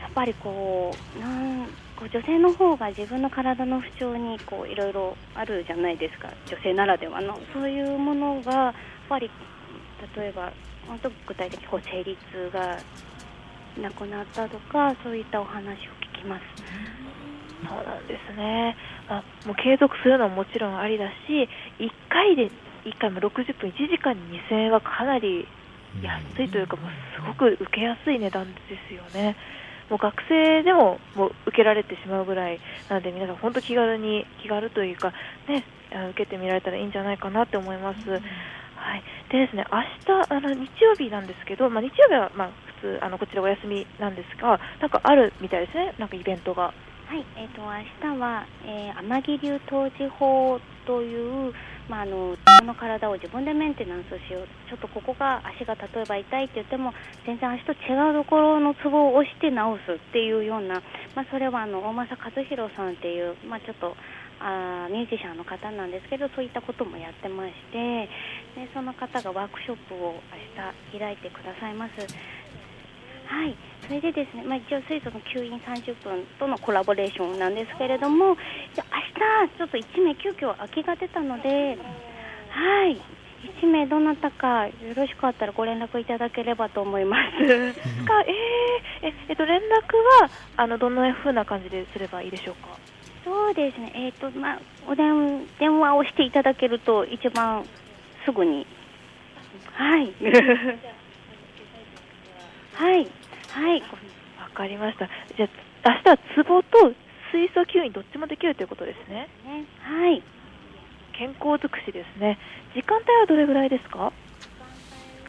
やっぱりこうなんこう女性の方が自分の体の不調にこういろいろあるじゃないですか女性ならではのそういうものがやっぱり例えば本当具体的にこう生理痛がなくなったとかそういったお話を聞きます。そうなんですね。まあ、もう継続するのももちろんありだし、1回で1回も60分1時間に2000円はかなり安いというかもうすごく受けやすい値段ですよね。もう学生でももう受けられてしまうぐらいなので皆さん本当気軽に気軽というかね受けてみられたらいいんじゃないかなって思います。はい、でですね、明日あの日曜日なんですけど、まあ、日曜日はまあ普通あのこちらお休みなんですが、なんかあるみたいですね、なんかイベントが。はい、えっ、と明日は、えー、天城流湯治法という、まああの自分の体を自分でメンテナンスしよう。ちょっとここが足が例えば痛いって言っても全然足と違うところのツボを押して治すっていうような、まあそれはあの大政和弘さんっていうまあちょっと。あミュージシャンの方なんですけどそういったこともやってましてでその方がワークショップを明日開いてくださいます。はい、それでですね、まあ、一応水素の吸引30分とのコラボレーションなんですけれども、明日ちょっと1名急遽空きが出たので、はい、1名どなたかよろしかったらご連絡いただければと思います。が、えー、え、えっと連絡はあのどんな風な感じですればいいでしょうか？そうですね、えっ、とまあお電電話をしていただけると一番すぐに、はい、[laughs] はい、はい、わかりました。じゃあ明日はツボと水素吸引どっちもできるということですね。ね、はい。健康尽くしですね。時間帯はどれぐらいですか？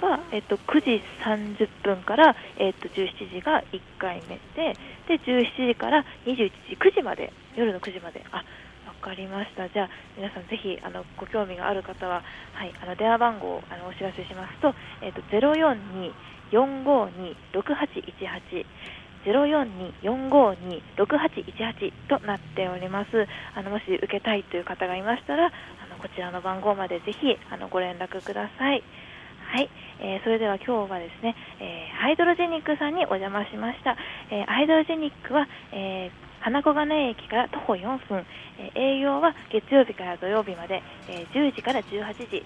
が、えっと、9時30分から、えっと、17時が1回目でで17時から21時9時まで夜の9時まであわかりましたじゃあ皆さんぜひあのご興味がある方は、はい、あの電話番号をあのお知らせしますと,、えっと042-452-6818 042-452-6818となっております。あのもし受けたいという方がいましたらあのこちらの番号までぜひあのご連絡ください。はい、えーそれでは今日はですね、えーハイドロジェニックさんにお邪魔しました、えーハイドロジェニックは、えー花小金井駅から徒歩4分、え営業は月曜日から土曜日まで、え10時から18時、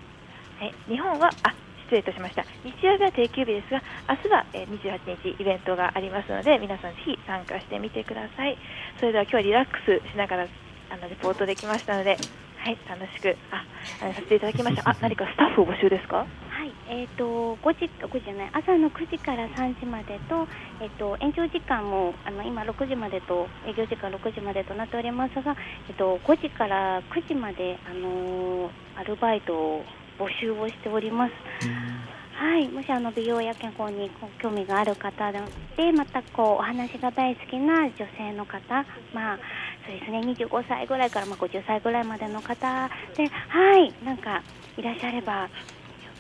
はい、日本はあ失礼いたしました。日曜日は定休日ですが明日は、え28日イベントがありますので皆さんぜひ参加してみてください。それでは今日はリラックスしながらあのレポートできましたのではい楽しくああさせていただきました。あ何かスタッフを募集ですか？はい、えっ、と5時5時じゃない朝の9時から3時までとえっ、と延長時間もあの今6時までと営業時間6時までとなっておりますがえっ、と5時から9時まであのーアルバイトを募集をしております。はい、もしあの美容や健康に興味がある方でまたこうお話が大好きな女性の方、まあそうですね25歳ぐらいからまあ50歳ぐらいまでの方で、はい、なんかいらっしゃれば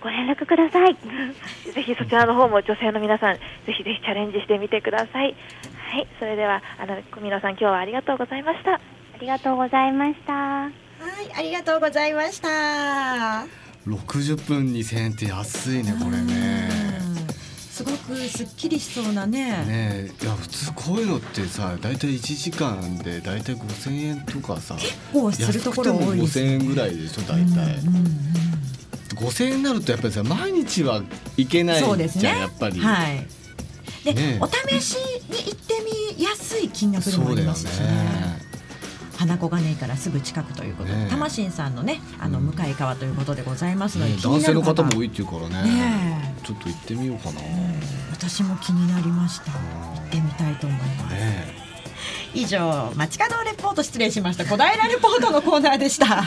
ご連絡ください。[laughs] ぜひそちらの方も女性の皆さん、ぜひぜひチャレンジしてみてください。はい、それでは、あの、小宮さん、今日はありがとうございました。ありがとうございました。はい、ありがとうございました。60分2000円って安いねこれね。すごくすっきりしそうなね。ねえいや普通こういうのってさ大体1時間で大体5000円とかさこうするところ多いです5000円ぐらいでしょ大体、5000円になるとやっぱりさ毎日は行けないじゃん、そうですね。やっぱり、はい。で、ねえお試しに行ってみやすい金額でもありますしね。ね花子金井からすぐ近くということで、ねえ玉新さんのね、あの向かい側ということでございますので、ね男性の方も多い。いっていうからねねちょっと行ってみようかな、私も気になりました。行ってみたいと思います。ね以上、街角レポート失礼しました。小平レポートのコーナーでした。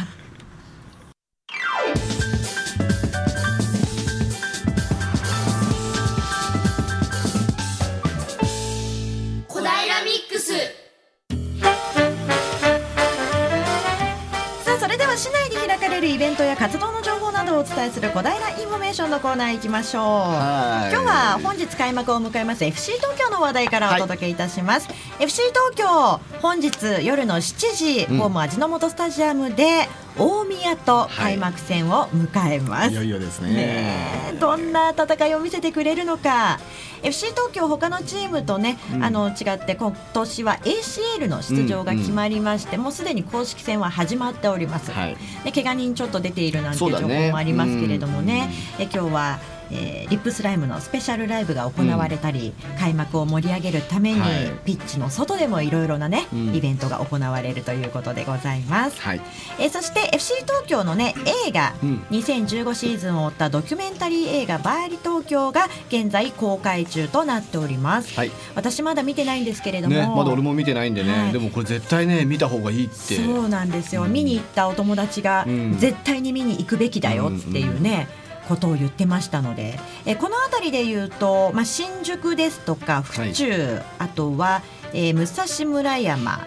市内で開かれるイベントや活動の情報などをお伝えする小平インフォメーションのコーナー行きましょう。はい。今日は本日開幕を迎えます FC 東京の話題からお届けいたします、FC 東京本日夜の7時、うん。ホーム味の素スタジアムで大宮と開幕戦を迎えます、い。よいよですね。ねえどんな戦いを見せてくれるのか。FC 東京他のチームとね、うん。あの違って今年は ACL の出場が決まりまして、もうすでに公式戦は始まっております、はい。で怪我人ちょっと出ているなんていう情報もありますけれどもね。え今日は、えーリップスライムのスペシャルライブが行われたり、開幕を盛り上げるために、はい。ピッチの外でもいろいろなね、うん。イベントが行われるということでございます。はい。えーそして FC 東京のね映画、うん。2015シーズンを追ったドキュメンタリー映画「バーリ東京」が現在公開中となっております。はい。私まだ見てないんですけれども、ねまだ俺も見てないんでね、はい。でもこれ絶対ね見た方がいいって。そうなんですよ、うん。見に行ったお友達がうん。絶対に見に行くべきだよっていうね、ことを言ってましたのでえこの辺りで言うと、まあ、新宿ですとか府中、あとは、えー武蔵村山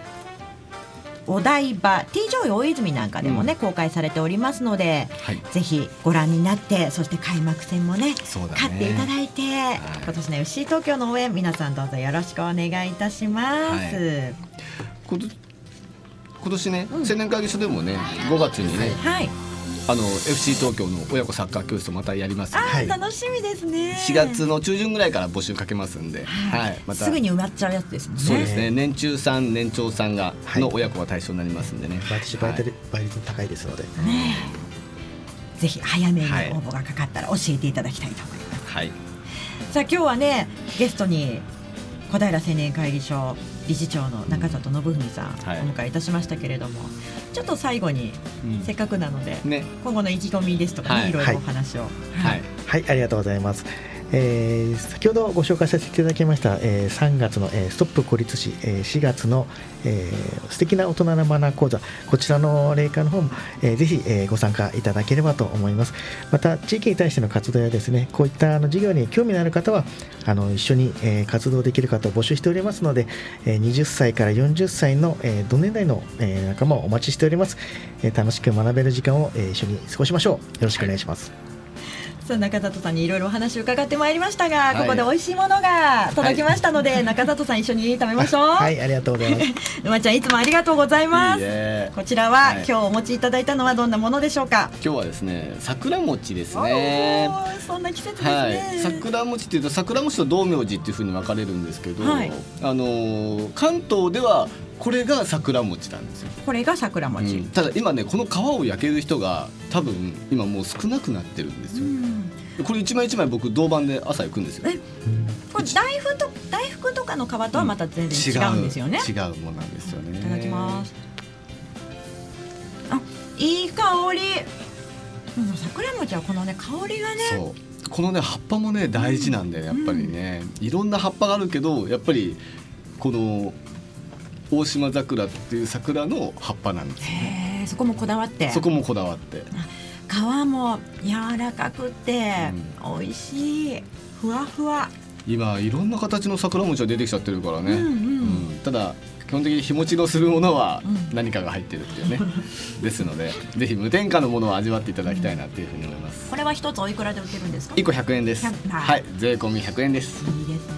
お台場 T ジョイ大泉なんかでもね、公開されておりますのではい。ぜひご覧になってそして開幕戦もねね。勝っていただいて、今年の FC 東京の応援皆さんどうぞよろしくお願いいたします。こと今年ね、うん。青年会議所でもね5月にねはい、あの FC 東京の親子サッカー教室をまたやりますんで。あー、はい。楽しみですね。4月の中旬ぐらいから募集かけますんで、ははい。い、また。すぐに埋まっちゃうやつですね。そうですね。年中さん年長さんがはい。の親子が対象になりますんでね、毎年バイトはい。高いですので、ねえ。ぜひ早めに応はい。募がかかったら教えていただきたいと思います。はい。さあ今日はねゲストに小平青年会議所理事長の中里信文さん、はい。お迎えいたしましたけれどもちょっと最後にうん。せっかくなので、ね。今後の意気込みですとかね、はい。い、ろいろお話を、はい。はい、ありがとうございます。えー先ほどご紹介させていただきました、えー3月の、えーストップ孤立死、えー4月の、えー素敵な大人のマナー講座こちらの霊感の方も、えーぜひ、えーご参加いただければと思います。また地域に対しての活動やですねこういったあの事業に興味のある方はあの一緒に、えー活動できる方を募集しておりますので、えー20歳から40歳の、えー同年代の、えー仲間をお待ちしております、えー楽しく学べる時間を、えー一緒に過ごしましょう。よろしくお願いします、さあ中里さんにいろいろお話を伺ってまいりましたが、はい。ここで美味しいものが届きましたので、中里さん一緒に食べましょう。はいありがとうございます。[laughs] 沼ちゃんいつもありがとうございます。こちらは、はい。今日お持ちいただいたのはどんなものでしょうか？今日はですね桜餅ですね。そんな季節ですね。はい、桜餅っていうと桜餅と道明寺っていう風に分かれるんですけど、はい。あのー関東ではこれが桜餅なんですよ、これが桜餅。うん。ただ今ねこの皮を焼ける人が多分今もう少なくなってるんですよ、うんこれ一枚一枚僕銅板で朝行くんですよえこれ大福と大福とかの皮とはまた全然違うんですよね？違う違うものなんですよねいただきます。あ、いい香り。うん桜餅はこのね香りがね。そうこのね葉っぱもね大事なんだよねやっぱりね、いろんな葉っぱがあるけどやっぱりこの大島桜っていう桜の葉っぱなんですよねそこもこだわって。そこもこだわって皮も柔らかくて、美味しい。ふわふわ。今いろんな形の桜餅が出てきちゃってるからね、うんうん。うん。ただ基本的に日持ちのするものはうん。何かが入ってるっていうね、[laughs] ですのでぜひ無添加のものを味わっていただきたいなっていうふうに思います。これは一つおいくらで売ってるんですか？1個100円です。100はい。税込み100円です。いいですね。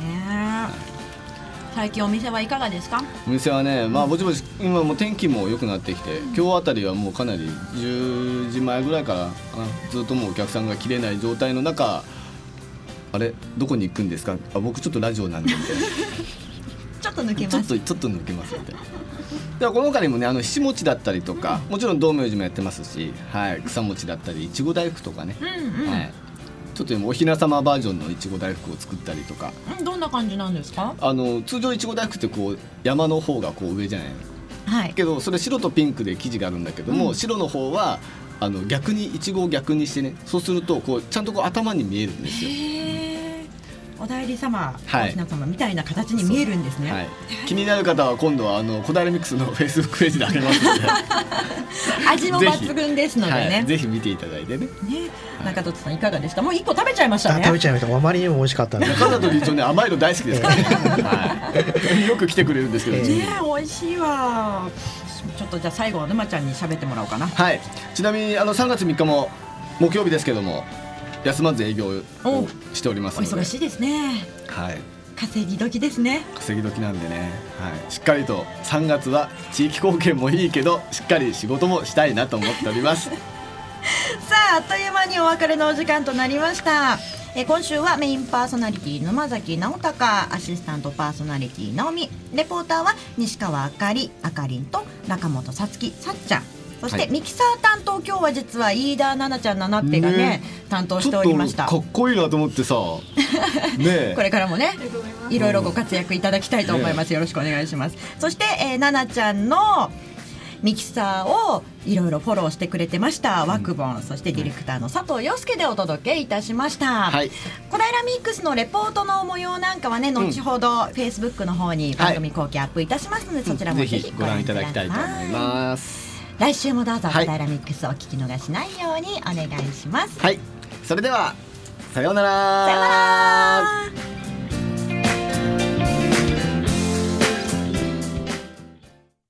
最近お店はいかがですか？お店はねまあぼちぼち今もう天気も良くなってきて今日あたりはもうかなり10時前ぐらいからずっともうお客さんが切れない状態の中あれ？どこに行くんですか？あ僕ちょっとラジオなんでみたいなちょっと抜けちょっます。と [laughs] ちょっと抜けますみたいな。ではこの他にもねあのひし餅だったりとかもちろん道明寺もやってますし、はい、草餅だったりいちご大福とかね、うんうん。はい、ちょっと今おひな様バージョンのいちご大福を作ったりとかうんどんな感じなんですか？あの通常いちご大福ってこう山の方がこう上じゃない？はい。けどそれ白とピンクで生地があるんだけども、うん白の方はあの逆にいちごを逆にしてねそうするとこうちゃんとこう頭に見えるんですよ。お代理様、はいおひな様みたいな形に見えるんですね。はい、気になる方は今度はあの小平ミックスのフェイスブックページであげますので、[laughs] 味もぜひ抜群ですのでね。はい、ぜひ見ていただいてね。ね、中戸さんいかがでした？もう一個食べちゃいましたね。あ食べちゃいましたあまりにも美味しかった中里理事長ね甘いの大好きですからね、[laughs] はい、[laughs] よく来てくれるんですけど、ええね、美味しいわ。ちょっとじゃあ最後は沼ちゃんに喋ってもらおうかな。はいちなみにあの3月3日も木曜日ですけども休まず営業をおしておりますので。お忙しいですね。はい、稼ぎ時ですね。稼ぎ時なんでね、はい、しっかりと3月は地域貢献もいいけどしっかり仕事もしたいなと思っております。[laughs] さああっという間にお別れのお時間となりました。えー今週はメインパーソナリティ沼崎直隆アシスタントパーソナリティ直美レポーターは西川あかりあかりんと中本さつきさっちゃんそして、はい。ミキサー担当今日は実は飯田奈々ちゃん七手がねね。担当しておりました。かっこいいなと思ってさ。[laughs] ねえ。これからもねいろいろご活躍いただきたいと思います、よろしくお願いします。そして、えー、奈々ちゃんのミキサーをいろいろフォローしてくれてましたワクボン、そしてディレクターの佐藤洋介でお届けいたしました、はい。小平ミックスのレポートの模様なんかはね後ほどフェイスブックの方に番組後期アップいたしますので、そちらもぜひご覧いただきたいと思います来週もどうぞはい。小平ミックスをお聞き逃しないようにお願いします、はい。それではさようなら。さようなら